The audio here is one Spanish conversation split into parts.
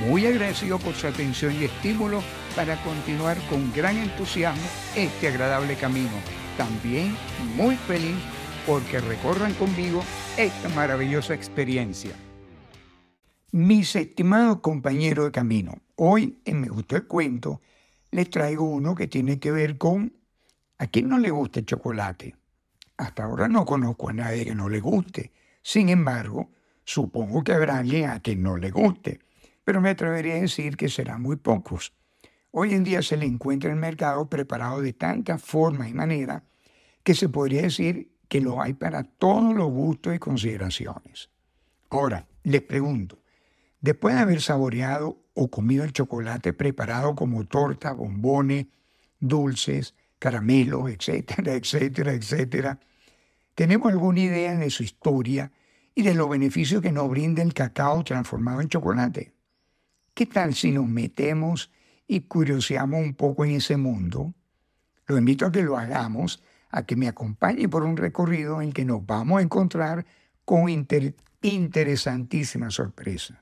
muy agradecido por su atención y estímulo para continuar con gran entusiasmo este agradable camino. También muy feliz porque recorran conmigo esta maravillosa experiencia. Mis estimados compañeros de camino, hoy en Me Gustó el Cuento les traigo uno que tiene que ver con a quién no le gusta el chocolate. Hasta ahora no conozco a nadie que no le guste. Sin embargo, supongo que habrá alguien a quien no le guste pero me atrevería a decir que serán muy pocos. Hoy en día se le encuentra en el mercado preparado de tanta forma y manera que se podría decir que lo hay para todos los gustos y consideraciones. Ahora, les pregunto, después de haber saboreado o comido el chocolate preparado como torta, bombones, dulces, caramelos, etcétera, etcétera, etcétera, ¿tenemos alguna idea de su historia y de los beneficios que nos brinda el cacao transformado en chocolate? ¿Qué tal si nos metemos y curioseamos un poco en ese mundo? Lo invito a que lo hagamos, a que me acompañe por un recorrido en que nos vamos a encontrar con interesantísimas sorpresas.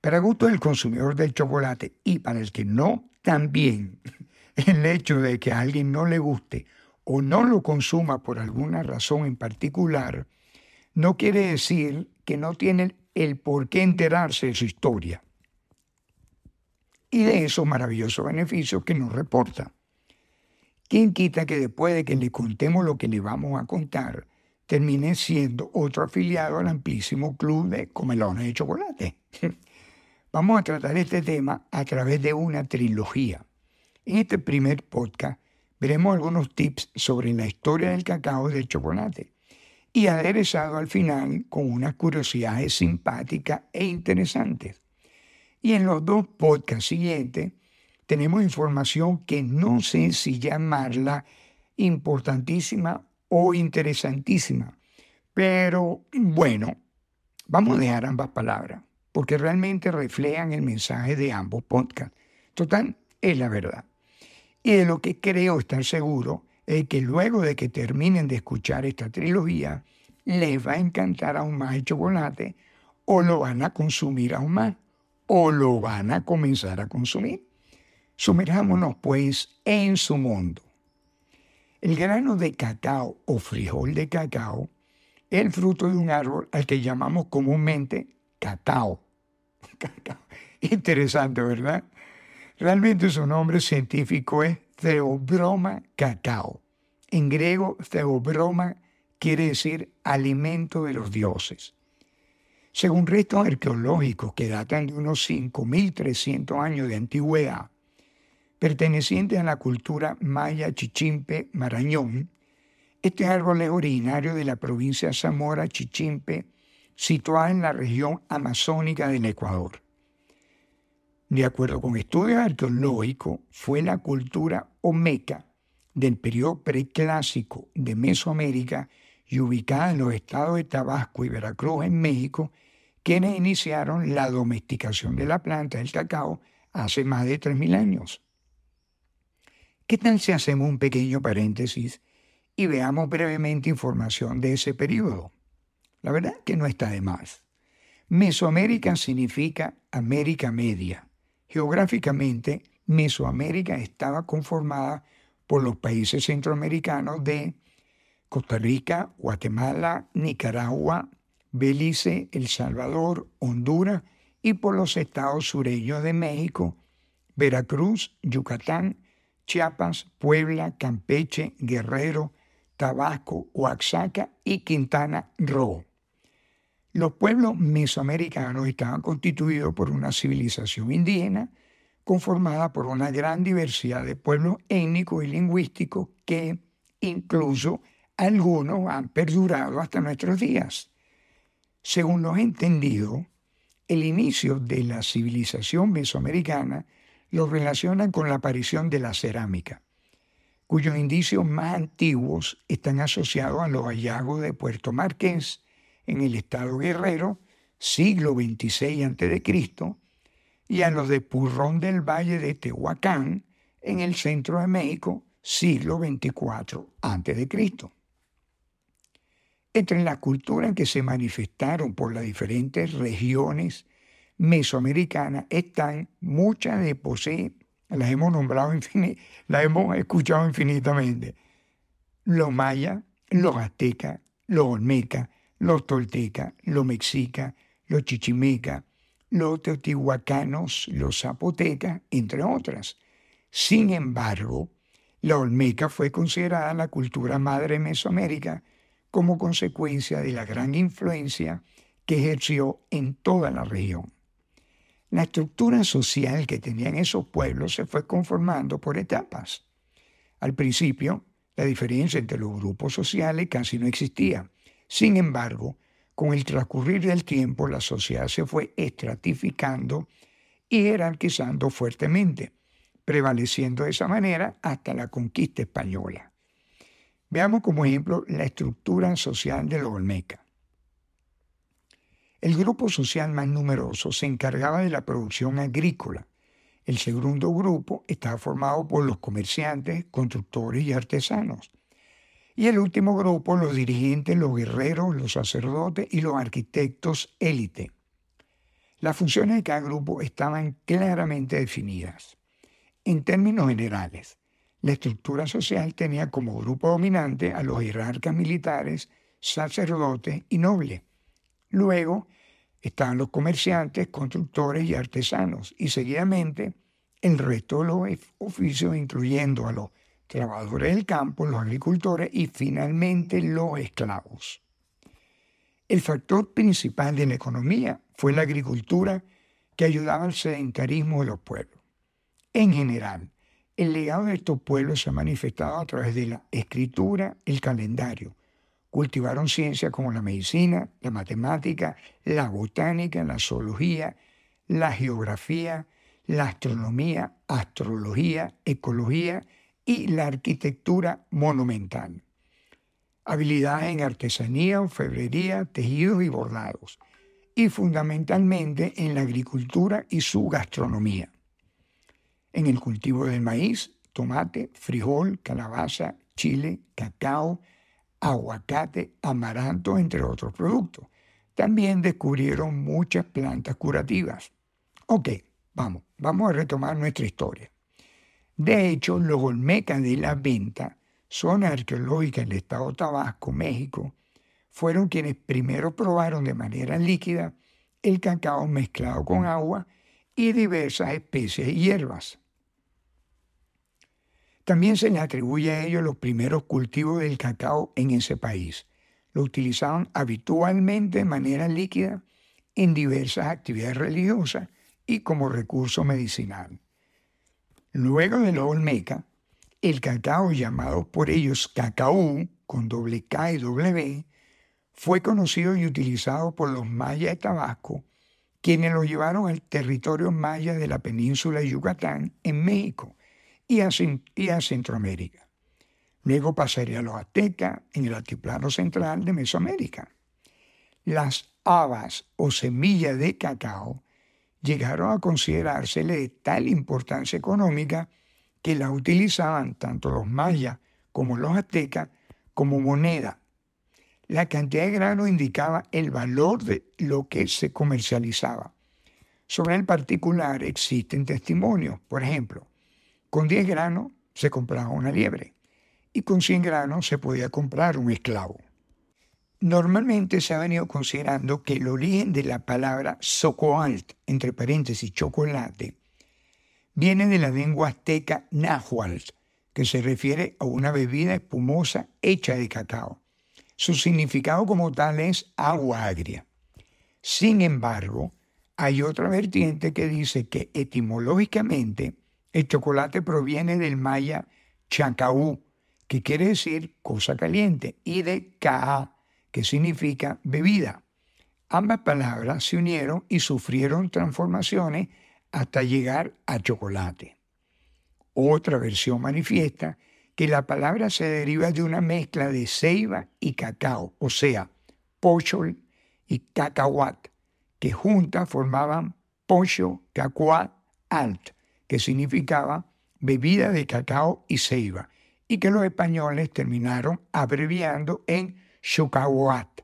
Para gusto del consumidor del chocolate y para el que no, también el hecho de que a alguien no le guste o no lo consuma por alguna razón en particular, no quiere decir que no tiene el por qué enterarse de su historia y de esos maravillosos beneficios que nos reporta. ¿Quién quita que después de que le contemos lo que le vamos a contar, termine siendo otro afiliado al amplísimo club de comelones de chocolate? Vamos a tratar este tema a través de una trilogía. En este primer podcast veremos algunos tips sobre la historia del cacao y del chocolate y aderezado al final con unas curiosidades simpáticas e interesantes. Y en los dos podcasts siguientes tenemos información que no sé si llamarla importantísima o interesantísima. Pero bueno, vamos a dejar ambas palabras, porque realmente reflejan el mensaje de ambos podcasts. Total, es la verdad. Y de lo que creo estar seguro es que luego de que terminen de escuchar esta trilogía, les va a encantar aún más el chocolate o lo van a consumir aún más o lo van a comenzar a consumir. Sumerjámonos pues en su mundo. El grano de cacao o frijol de cacao es el fruto de un árbol al que llamamos comúnmente cacao. Interesante, ¿verdad? Realmente su nombre científico es Theobroma cacao. En griego, Theobroma quiere decir alimento de los dioses. Según restos arqueológicos que datan de unos 5.300 años de antigüedad, pertenecientes a la cultura maya Chichimpe Marañón, este árbol es originario de la provincia Zamora Chichimpe, situada en la región amazónica del Ecuador. De acuerdo con estudios arqueológicos, fue la cultura omeca del periodo preclásico de Mesoamérica y ubicada en los estados de Tabasco y Veracruz en México, quienes iniciaron la domesticación de la planta del cacao hace más de 3.000 años. ¿Qué tal si hacemos un pequeño paréntesis y veamos brevemente información de ese periodo? La verdad que no está de más. Mesoamérica significa América Media. Geográficamente, Mesoamérica estaba conformada por los países centroamericanos de Costa Rica, Guatemala, Nicaragua, Belice, El Salvador, Honduras y por los estados sureños de México, Veracruz, Yucatán, Chiapas, Puebla, Campeche, Guerrero, Tabasco, Oaxaca y Quintana Roo. Los pueblos mesoamericanos estaban constituidos por una civilización indígena conformada por una gran diversidad de pueblos étnicos y lingüísticos que incluso algunos han perdurado hasta nuestros días. Según lo he entendido, el inicio de la civilización mesoamericana lo relacionan con la aparición de la cerámica, cuyos indicios más antiguos están asociados a los hallazgos de Puerto Marqués en el estado Guerrero, siglo XXVI a.C., y a los de Purrón del Valle de Tehuacán, en el centro de México, siglo XXIV a.C. Entre las culturas que se manifestaron por las diferentes regiones mesoamericanas están muchas de posee, las hemos nombrado, las hemos escuchado infinitamente, los mayas, los aztecas, los olmecas, los toltecas, los mexicas, los chichimecas, los teotihuacanos, los zapotecas, entre otras. Sin embargo, la Olmeca fue considerada la cultura madre de Mesoamérica como consecuencia de la gran influencia que ejerció en toda la región. La estructura social que tenían esos pueblos se fue conformando por etapas. Al principio, la diferencia entre los grupos sociales casi no existía. Sin embargo, con el transcurrir del tiempo, la sociedad se fue estratificando y jerarquizando fuertemente prevaleciendo de esa manera hasta la conquista española. Veamos como ejemplo la estructura social de los Olmeca. El grupo social más numeroso se encargaba de la producción agrícola. El segundo grupo estaba formado por los comerciantes, constructores y artesanos. Y el último grupo, los dirigentes, los guerreros, los sacerdotes y los arquitectos élite. Las funciones de cada grupo estaban claramente definidas. En términos generales, la estructura social tenía como grupo dominante a los jerarcas militares, sacerdotes y nobles. Luego estaban los comerciantes, constructores y artesanos, y seguidamente el resto de los oficios, incluyendo a los trabajadores del campo, los agricultores y finalmente los esclavos. El factor principal de la economía fue la agricultura que ayudaba al sedentarismo de los pueblos. En general, el legado de estos pueblos se ha manifestado a través de la escritura, el calendario. Cultivaron ciencias como la medicina, la matemática, la botánica, la zoología, la geografía, la astronomía, astrología, ecología y la arquitectura monumental. Habilidades en artesanía, orfebrería, tejidos y bordados. Y fundamentalmente en la agricultura y su gastronomía en el cultivo del maíz, tomate, frijol, calabaza, chile, cacao, aguacate, amaranto, entre otros productos. También descubrieron muchas plantas curativas. Ok, vamos, vamos a retomar nuestra historia. De hecho, los Olmecas de la Venta, zona arqueológica del estado Tabasco, México, fueron quienes primero probaron de manera líquida el cacao mezclado con agua y diversas especies y hierbas. También se le atribuye a ellos los primeros cultivos del cacao en ese país. Lo utilizaban habitualmente de manera líquida en diversas actividades religiosas y como recurso medicinal. Luego de los Olmeca, el cacao llamado por ellos cacao con doble K y W fue conocido y utilizado por los mayas de Tabasco, quienes lo llevaron al territorio maya de la península de Yucatán en México y a, Centroamérica. Luego pasaría a los aztecas en el altiplano central de Mesoamérica. Las habas o semillas de cacao llegaron a considerársele de tal importancia económica que la utilizaban tanto los mayas como los aztecas como moneda. La cantidad de grano indicaba el valor de lo que se comercializaba. Sobre el particular existen testimonios. Por ejemplo, con 10 granos se compraba una liebre y con 100 granos se podía comprar un esclavo. Normalmente se ha venido considerando que el origen de la palabra socoalt, entre paréntesis chocolate, viene de la lengua azteca náhuatl, que se refiere a una bebida espumosa hecha de cacao. Su significado como tal es agua agria. Sin embargo, hay otra vertiente que dice que etimológicamente el chocolate proviene del maya chacaú, que quiere decir cosa caliente, y de caá, que significa bebida. Ambas palabras se unieron y sufrieron transformaciones hasta llegar a chocolate. Otra versión manifiesta que la palabra se deriva de una mezcla de ceiba y cacao, o sea, pochol y cacahuat, que juntas formaban pocho cacahuat alt, que significaba bebida de cacao y ceiba, y que los españoles terminaron abreviando en chocahuat.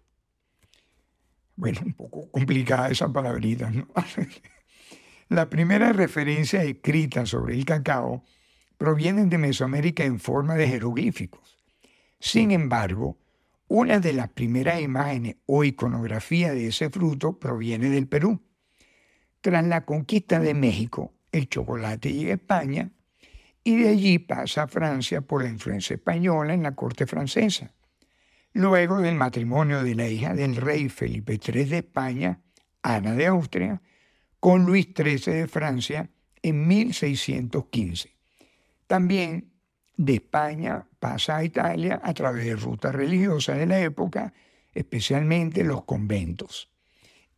Bueno, un poco complicada esa palabrita, ¿no? La primera referencia escrita sobre el cacao provienen de Mesoamérica en forma de jeroglíficos. Sin embargo, una de las primeras imágenes o iconografía de ese fruto proviene del Perú. Tras la conquista de México, el chocolate llega a España y de allí pasa a Francia por la influencia española en la corte francesa. Luego del matrimonio de la hija del rey Felipe III de España, Ana de Austria, con Luis XIII de Francia en 1615. También de España pasa a Italia a través de rutas religiosas de la época, especialmente los conventos.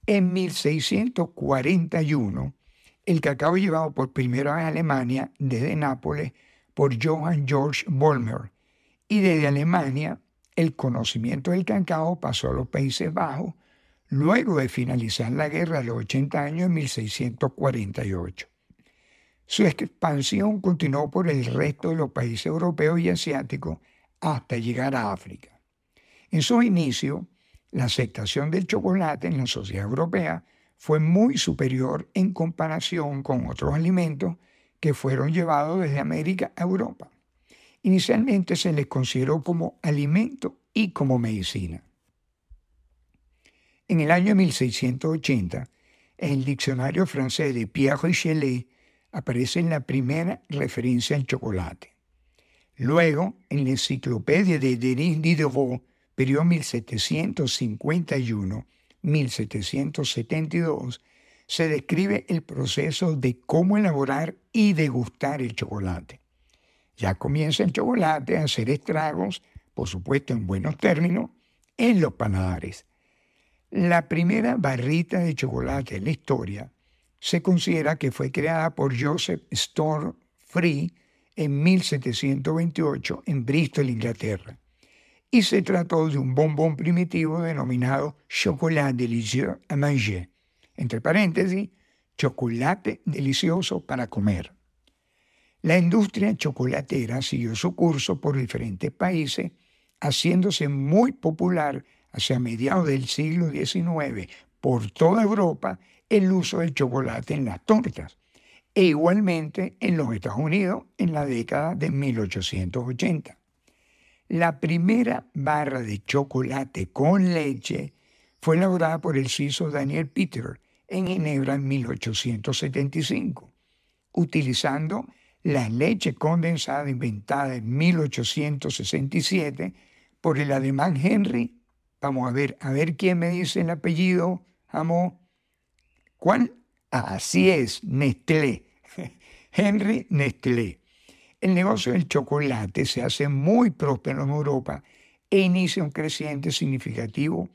En 1641, el cacao llevado por primera vez a Alemania desde Nápoles por Johann Georg Vollmer y desde Alemania el conocimiento del cacao pasó a los Países Bajos luego de finalizar la guerra de los 80 años en 1648. Su expansión continuó por el resto de los países europeos y asiáticos hasta llegar a África. En su inicio, la aceptación del chocolate en la sociedad europea fue muy superior en comparación con otros alimentos que fueron llevados desde América a Europa. Inicialmente se les consideró como alimento y como medicina. En el año 1680, en el diccionario francés de Pierre Richelet aparece la primera referencia al chocolate. Luego, en la enciclopedia de Denis Diderot, periodo 1751-1772, se describe el proceso de cómo elaborar y degustar el chocolate. Ya comienza el chocolate a hacer estragos, por supuesto en buenos términos, en los panadares. La primera barrita de chocolate en la historia se considera que fue creada por Joseph Store Free en 1728 en Bristol, Inglaterra, y se trató de un bombón primitivo denominado chocolat délicieux à manger, entre paréntesis, chocolate delicioso para comer. La industria chocolatera siguió su curso por diferentes países, haciéndose muy popular hacia mediados del siglo XIX por toda Europa el uso del chocolate en las tortas e igualmente en los Estados Unidos en la década de 1880. La primera barra de chocolate con leche fue elaborada por el suizo Daniel Peter en Ginebra en 1875, utilizando la leche condensada inventada en 1867 por el alemán Henry. Vamos a ver, a ver quién me dice el apellido, amo. ¿Cuál? Así es, Nestlé. Henry Nestlé. El negocio del chocolate se hace muy próspero en Europa e inicia un creciente significativo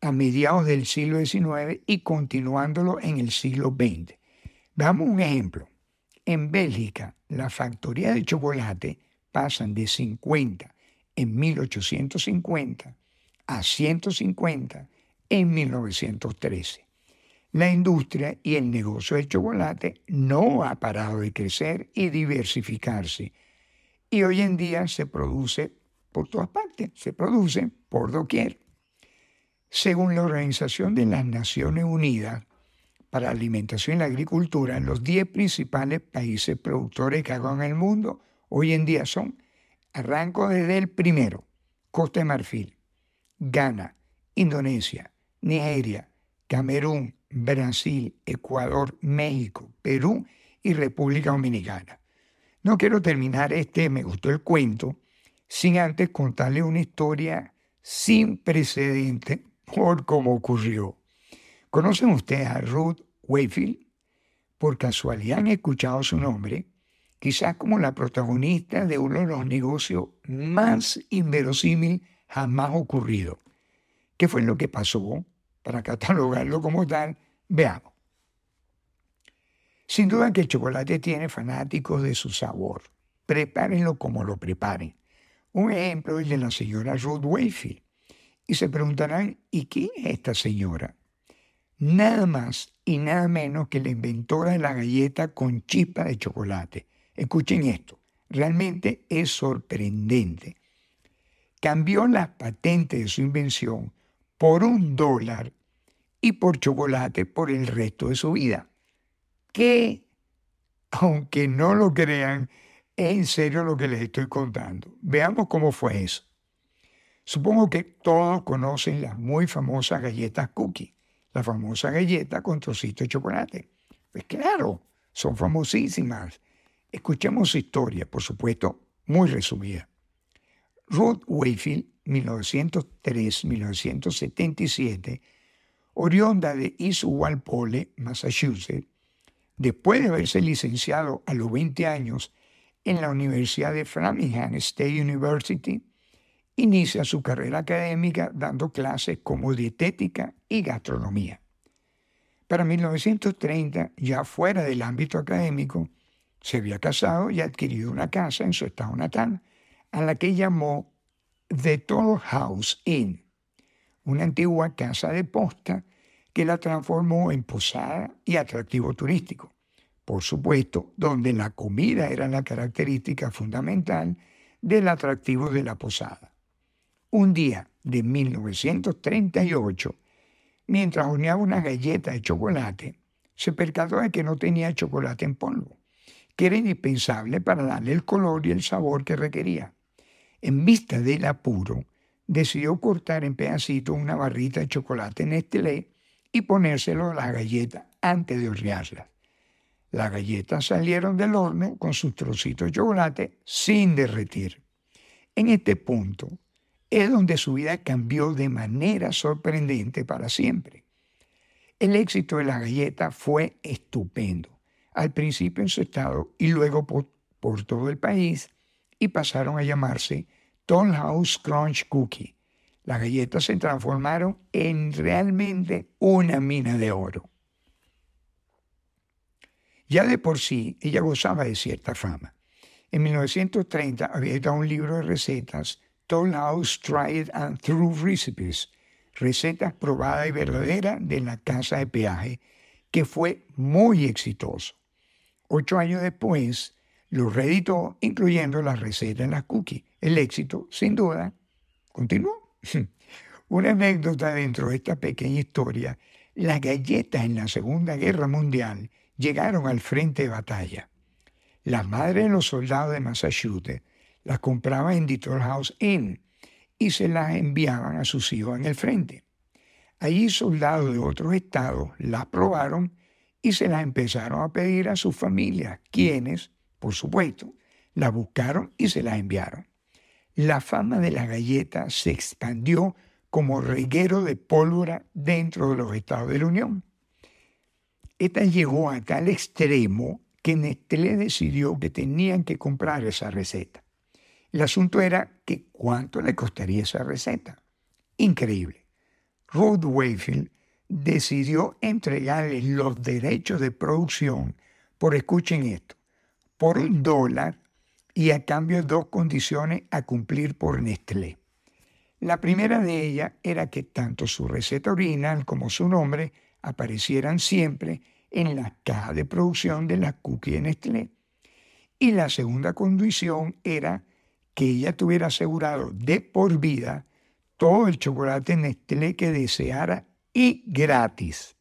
a mediados del siglo XIX y continuándolo en el siglo XX. Veamos un ejemplo. En Bélgica, la factoría de chocolate pasan de 50 en 1850 a 150 en 1913 la industria y el negocio del chocolate no ha parado de crecer y diversificarse. Y hoy en día se produce por todas partes, se produce por doquier. Según la Organización de las Naciones Unidas para la Alimentación y la Agricultura, los 10 principales países productores de cacao en el mundo hoy en día son, arranco desde el primero, Costa de Marfil, Ghana, Indonesia, Nigeria, Camerún, Brasil, Ecuador, México, Perú y República Dominicana. No quiero terminar este, me gustó el cuento, sin antes contarle una historia sin precedente por cómo ocurrió. ¿Conocen ustedes a Ruth Wayfield? Por casualidad han escuchado su nombre, quizás como la protagonista de uno de los negocios más inverosímil jamás ocurrido. ¿Qué fue lo que pasó? Para catalogarlo como tal, Veamos. Sin duda que el chocolate tiene fanáticos de su sabor. Prepárenlo como lo preparen. Un ejemplo es de la señora Ruth Wakefield. Y se preguntarán, ¿y quién es esta señora? Nada más y nada menos que la inventora de la galleta con chispa de chocolate. Escuchen esto, realmente es sorprendente. Cambió la patente de su invención por un dólar y por chocolate por el resto de su vida. Que, aunque no lo crean, es en serio lo que les estoy contando. Veamos cómo fue eso. Supongo que todos conocen las muy famosas galletas cookie, la famosa galleta con trocito de chocolate. Pues claro, son famosísimas. Escuchemos su historia, por supuesto, muy resumida. Ruth Wayfield, 1903-1977, oriunda de East Walpole, Massachusetts, después de haberse licenciado a los 20 años en la Universidad de Framingham State University, inicia su carrera académica dando clases como dietética y gastronomía. Para 1930, ya fuera del ámbito académico, se había casado y adquirido una casa en su estado natal, a la que llamó The Toll House Inn, una antigua casa de posta que la transformó en posada y atractivo turístico. Por supuesto, donde la comida era la característica fundamental del atractivo de la posada. Un día de 1938, mientras horneaba una galleta de chocolate, se percató de que no tenía chocolate en polvo, que era indispensable para darle el color y el sabor que requería. En vista del apuro, decidió cortar en pedacitos una barrita de chocolate Nestlé y ponérselo a la galleta antes de hornearlas. Las galletas salieron del horno con sus trocitos de chocolate sin derretir. En este punto es donde su vida cambió de manera sorprendente para siempre. El éxito de la galleta fue estupendo, al principio en su estado y luego por todo el país, y pasaron a llamarse Toll House Crunch Cookie. Las galletas se transformaron en realmente una mina de oro. Ya de por sí, ella gozaba de cierta fama. En 1930 había editado un libro de recetas, Toll House Tried and True Recipes, recetas probadas y verdaderas de la casa de peaje, que fue muy exitoso. Ocho años después, lo reeditó incluyendo las recetas en las cookies. El éxito, sin duda, continuó. Una anécdota dentro de esta pequeña historia, las galletas en la Segunda Guerra Mundial llegaron al frente de batalla. Las madres de los soldados de Massachusetts las compraban en Detroit House Inn y se las enviaban a sus hijos en el frente. Allí soldados de otros estados las probaron y se las empezaron a pedir a sus familias, quienes, por supuesto, las buscaron y se las enviaron. La fama de la galleta se expandió como reguero de pólvora dentro de los estados de la Unión. Esta llegó a tal extremo que Nestlé decidió que tenían que comprar esa receta. El asunto era que cuánto le costaría esa receta. Increíble. Ruth Wayfield decidió entregarle los derechos de producción por, escuchen esto, por dólar y a cambio dos condiciones a cumplir por Nestlé. La primera de ellas era que tanto su receta original como su nombre aparecieran siempre en la caja de producción de la cookie Nestlé. Y la segunda condición era que ella tuviera asegurado de por vida todo el chocolate Nestlé que deseara y gratis.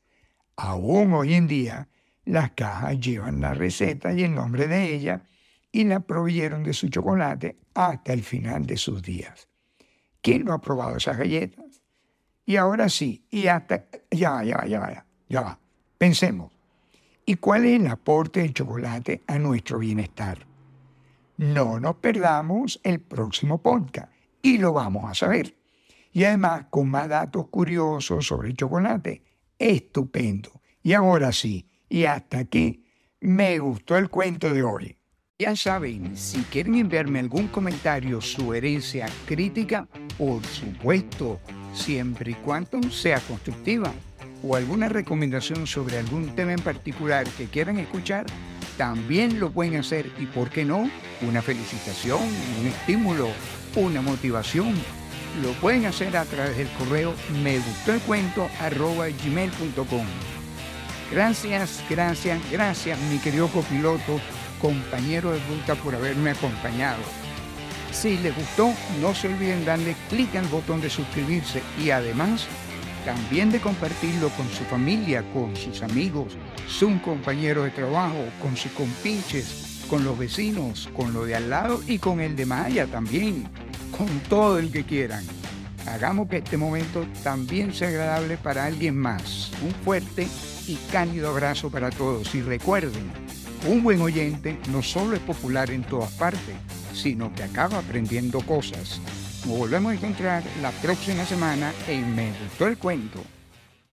Aún hoy en día, las cajas llevan la receta y el nombre de ella y la proveyeron de su chocolate hasta el final de sus días. ¿Quién no ha probado esas galletas? Y ahora sí, y hasta... Ya, ya, ya, ya va. Pensemos. ¿Y cuál es el aporte del chocolate a nuestro bienestar? No nos perdamos el próximo podcast y lo vamos a saber. Y además con más datos curiosos sobre el chocolate. Estupendo. Y ahora sí, y hasta aquí, me gustó el cuento de hoy. Ya saben, si quieren enviarme algún comentario, sugerencia, crítica, por supuesto, siempre y cuando sea constructiva o alguna recomendación sobre algún tema en particular que quieran escuchar, también lo pueden hacer y, ¿por qué no? Una felicitación, un estímulo, una motivación. Lo pueden hacer a través del correo me gustó el cuento arroba gmail.com. Gracias, gracias, gracias mi querido copiloto, compañero de ruta por haberme acompañado. Si les gustó, no se olviden darle clic al botón de suscribirse y además también de compartirlo con su familia, con sus amigos, su compañero de trabajo, con sus compinches, con los vecinos, con lo de al lado y con el de Maya también, con todo el que quieran. Hagamos que este momento también sea agradable para alguien más. Un fuerte y cálido abrazo para todos y recuerden, un buen oyente no solo es popular en todas partes, sino que acaba aprendiendo cosas. Nos volvemos a encontrar la próxima semana en Me Gustó el Cuento.